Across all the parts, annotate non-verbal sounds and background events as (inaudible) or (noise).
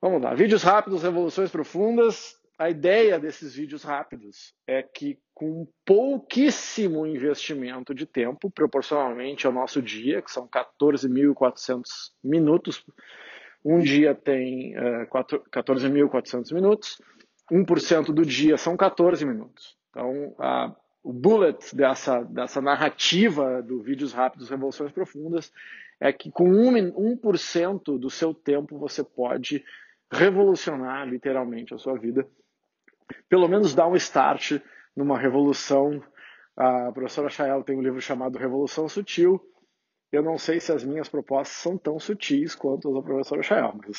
Vamos lá. Vídeos rápidos, revoluções profundas. A ideia desses vídeos rápidos é que, com pouquíssimo investimento de tempo, proporcionalmente ao nosso dia, que são 14.400 minutos, um dia tem uh, 14.400 minutos, 1% do dia são 14 minutos. Então, a, o bullet dessa, dessa narrativa do Vídeos Rápidos Revoluções Profundas é que com 1%, 1 do seu tempo você pode revolucionar literalmente a sua vida pelo menos dar um start numa revolução. A professora Chael tem um livro chamado Revolução Sutil. Eu não sei se as minhas propostas são tão sutis quanto as da professora Chael, mas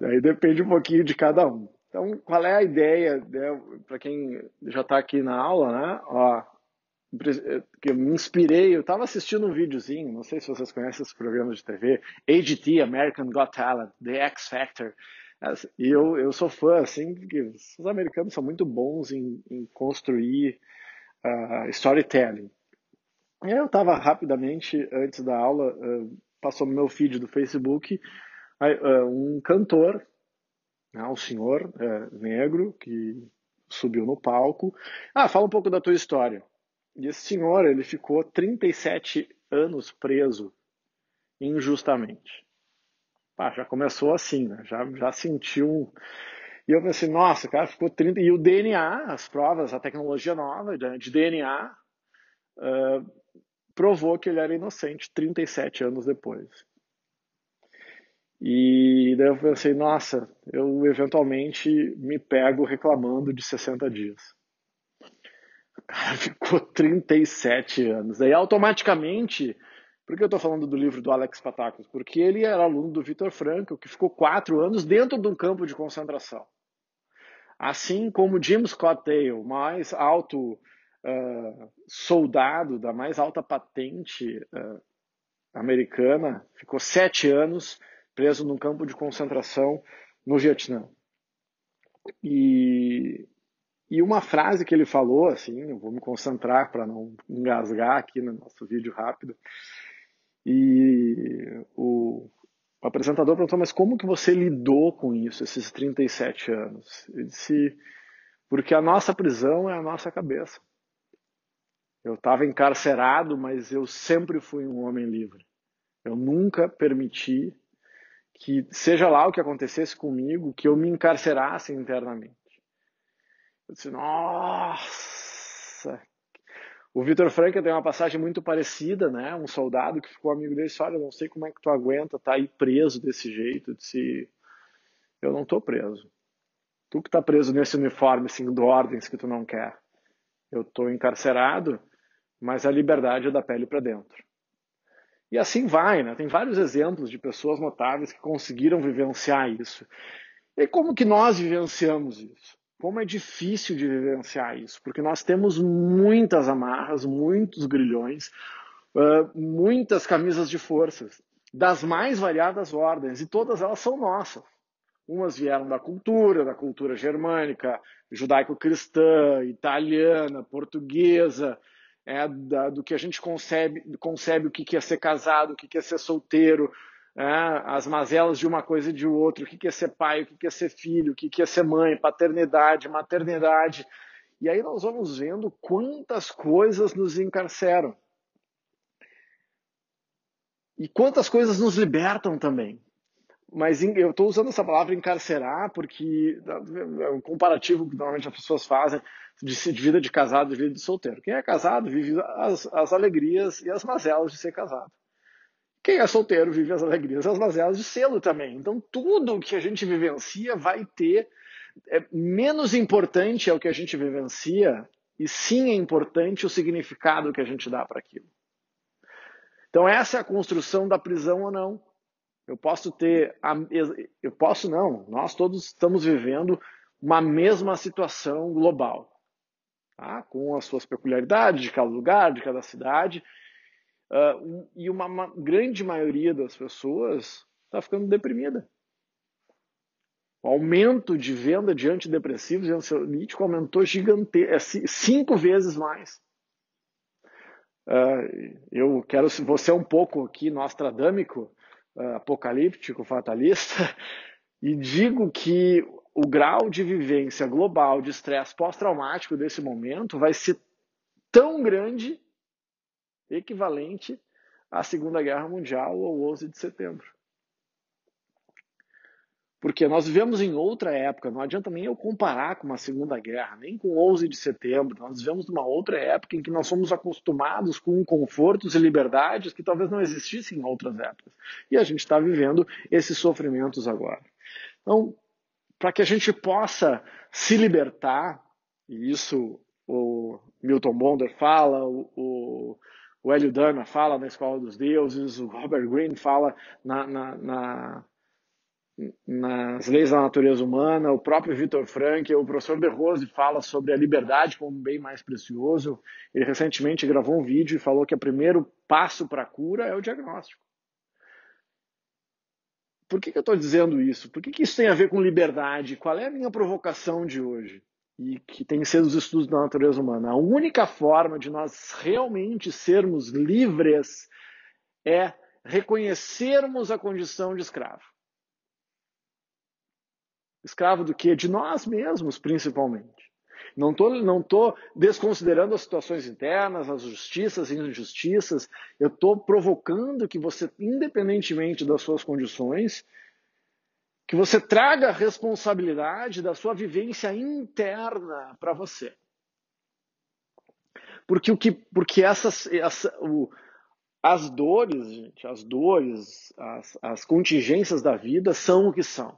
(laughs) aí depende um pouquinho de cada um. Então, qual é a ideia, né, para quem já está aqui na aula, né? Ó, que eu me inspirei, eu estava assistindo um videozinho, não sei se vocês conhecem esse programa de TV, AGT, American Got Talent, The X Factor. E eu, eu sou fã, assim, porque os americanos são muito bons em, em construir uh, storytelling. E eu estava rapidamente, antes da aula, uh, passou no meu feed do Facebook uh, um cantor, né, um senhor negro que subiu no palco. Ah, fala um pouco da tua história. E esse senhor, ele ficou 37 anos preso injustamente. Já começou assim, né? já, já sentiu. E eu pensei, nossa, cara, ficou 30. E o DNA, as provas, a tecnologia nova de DNA, uh, provou que ele era inocente 37 anos depois. E daí eu pensei, nossa, eu eventualmente me pego reclamando de 60 dias. (laughs) Ficou 37 anos. Daí automaticamente por que eu estou falando do livro do Alex Patakos? Porque ele era aluno do Vitor Frankl, que ficou quatro anos dentro de um campo de concentração. Assim como Jim Scott Dale, mais alto uh, soldado da mais alta patente uh, americana, ficou sete anos preso num campo de concentração no Vietnã. E, e uma frase que ele falou, assim, eu vou me concentrar para não engasgar aqui no nosso vídeo rápido, e o, apresentador perguntou, mas como que você lidou com isso, esses 37 anos? Eu disse, porque a nossa prisão é a nossa cabeça. Eu estava encarcerado, mas eu sempre fui um homem livre. Eu nunca permiti que, seja lá o que acontecesse comigo, que eu me encarcerasse internamente. Eu disse, nossa, o Vitor Franca tem uma passagem muito parecida, né? Um soldado que ficou amigo dele disse, olha, não sei como é que tu aguenta estar tá aí preso desse jeito. Eu disse, eu não estou preso. Tu que está preso nesse uniforme, seguindo ordens que tu não quer. Eu estou encarcerado, mas a liberdade é da pele para dentro. E assim vai, né? Tem vários exemplos de pessoas notáveis que conseguiram vivenciar isso. E como que nós vivenciamos isso? Como é difícil de vivenciar isso, porque nós temos muitas amarras, muitos grilhões, muitas camisas de forças, das mais variadas ordens, e todas elas são nossas. Umas vieram da cultura, da cultura germânica, judaico-cristã, italiana, portuguesa, é, da, do que a gente concebe, concebe o que é ser casado, o que é ser solteiro, as mazelas de uma coisa e de outra, o que é ser pai, o que é ser filho, o que é ser mãe, paternidade, maternidade. E aí nós vamos vendo quantas coisas nos encarceram. E quantas coisas nos libertam também. Mas eu estou usando essa palavra encarcerar porque é um comparativo que normalmente as pessoas fazem de, vida de casado e vida de solteiro. Quem é casado vive as, as alegrias e as mazelas de ser casado. Quem é solteiro vive as alegrias as mazelas de selo também. Então, tudo que a gente vivencia vai ter. É, menos importante é o que a gente vivencia, e sim é importante o significado que a gente dá para aquilo. Então, essa é a construção da prisão ou não. Eu posso ter. A, eu posso não. Nós todos estamos vivendo uma mesma situação global. Tá? Com as suas peculiaridades de cada lugar, de cada cidade. Uh, e uma, grande maioria das pessoas está ficando deprimida. O aumento de venda de antidepressivos e ansiolítico aumentou gigante, é, cinco vezes mais. Uh, eu quero, você é um pouco aqui nostradâmico, uh, apocalíptico, fatalista, (laughs) E digo que o grau de vivência global de estresse pós-traumático desse momento vai ser tão grande, equivalente à Segunda Guerra Mundial ou 11 de setembro. Porque nós vivemos em outra época, não adianta nem eu comparar com uma Segunda Guerra, nem com 11 de setembro. Nós vivemos numa outra época em que nós somos acostumados com confortos e liberdades que talvez não existissem em outras épocas. E a gente está vivendo esses sofrimentos agora. Então, para que a gente possa se libertar, e isso o Milton Bonder fala, o, o, o Hélio Dana fala na Escola dos Deuses, o Robert Greene fala na, na, na nas leis da natureza humana, o próprio Victor Frank, o professor De Rose fala sobre a liberdade como um bem mais precioso. Ele recentemente gravou um vídeo e falou que o primeiro passo para a cura é o diagnóstico. Por que, que eu estou dizendo isso? Por que, que isso tem a ver com liberdade? Qual é a minha provocação de hoje? E que tem sido os estudos da natureza humana. A única forma de nós realmente sermos livres é reconhecermos a condição de escravo. Escravo do quê? De nós mesmos, principalmente. Não estou não tô desconsiderando as situações internas, as justiças e injustiças. Eu estou provocando que você, independentemente das suas condições, que você traga a responsabilidade da sua vivência interna para você. Porque o que, porque essas, essa, o, as dores, gente, as dores, as, as contingências da vida são o que são.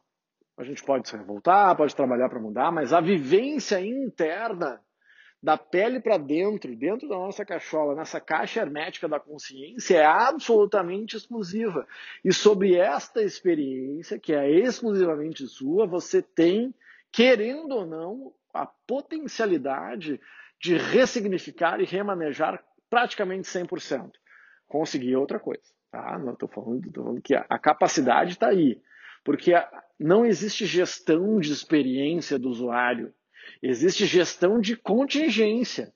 A gente pode se revoltar, pode trabalhar para mudar, mas a vivência interna da pele para dentro, dentro da nossa cachola, nessa caixa hermética da consciência, é absolutamente exclusiva. E sobre esta experiência, que é exclusivamente sua, você tem, querendo ou não, a potencialidade de ressignificar e remanejar praticamente 100%. Conseguir outra coisa. Tá? Não estou falando, falando que a, a capacidade está aí. Porque não existe gestão de experiência do usuário, existe gestão de contingência.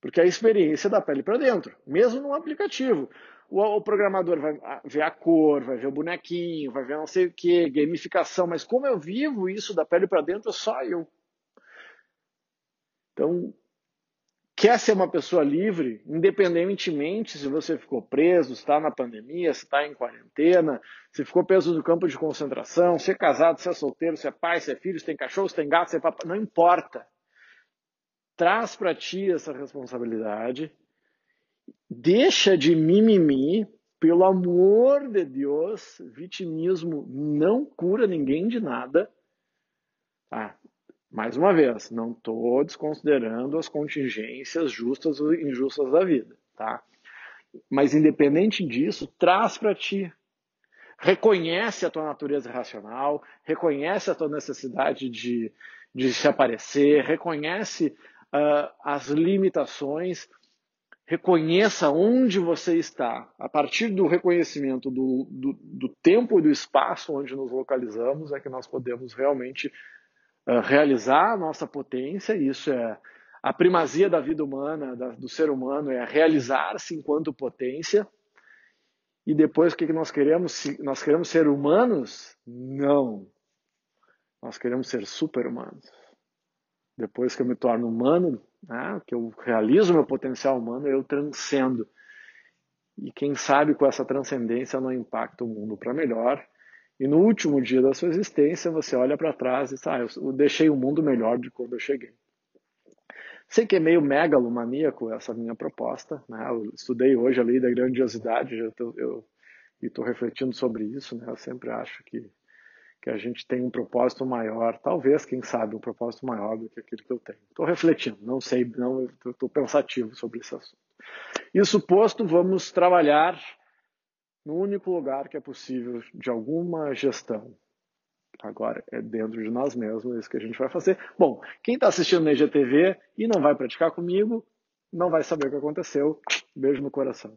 Porque a experiência é da pele para dentro, mesmo no aplicativo. O, o, programador vai ver a cor, vai ver o bonequinho, vai ver não sei o que, gamificação, mas como eu vivo isso da pele para dentro, só eu. Então, quer ser uma pessoa livre, independentemente se você ficou preso, está na pandemia, se está em quarentena, se ficou preso no campo de concentração, se é casado, se é solteiro, se é pai, se é filho, se tem cachorro, se tem gato, se é papai, não importa. Traz para ti essa responsabilidade, deixa de mimimi, pelo amor de Deus, vitimismo não cura ninguém de nada. Ah, mais uma vez, não estou desconsiderando as contingências justas ou injustas da vida, tá? Mas independente disso, traz para ti. Reconhece a tua natureza racional, reconhece a tua necessidade de, de se aparecer, reconhece uh, as limitações, reconheça onde você está. A partir do reconhecimento do, do, do tempo e do espaço onde nos localizamos, é que nós podemos realmente realizar a nossa potência, isso é a primazia da vida humana, da, do ser humano, é realizar-se enquanto potência. E depois o que nós queremos? Nós queremos ser humanos? Não. Nós queremos ser super-humanos. Depois que eu me torno humano, né, que eu realizo meu potencial humano, eu transcendo. E quem sabe com essa transcendência não impacta o mundo para melhor e no último dia da sua existência, você olha para trás e diz, ah, eu deixei o mundo melhor de quando eu cheguei. Sei que é meio megalomaníaco essa minha proposta, né? Eu estudei hoje a lei da grandiosidade, eu, tô, eu e estou refletindo sobre isso, né? Eu sempre acho que que a gente tem um propósito maior, talvez, quem sabe, um propósito maior do que aquele que eu tenho. Estou refletindo, não sei, não, estou pensativo sobre esse assunto. Isso posto, vamos trabalhar no único lugar que é possível de alguma gestão. Agora é dentro de nós mesmos, é isso que a gente vai fazer. Bom, quem está assistindo na IGTV e não vai praticar comigo, não vai saber o que aconteceu. Beijo no coração.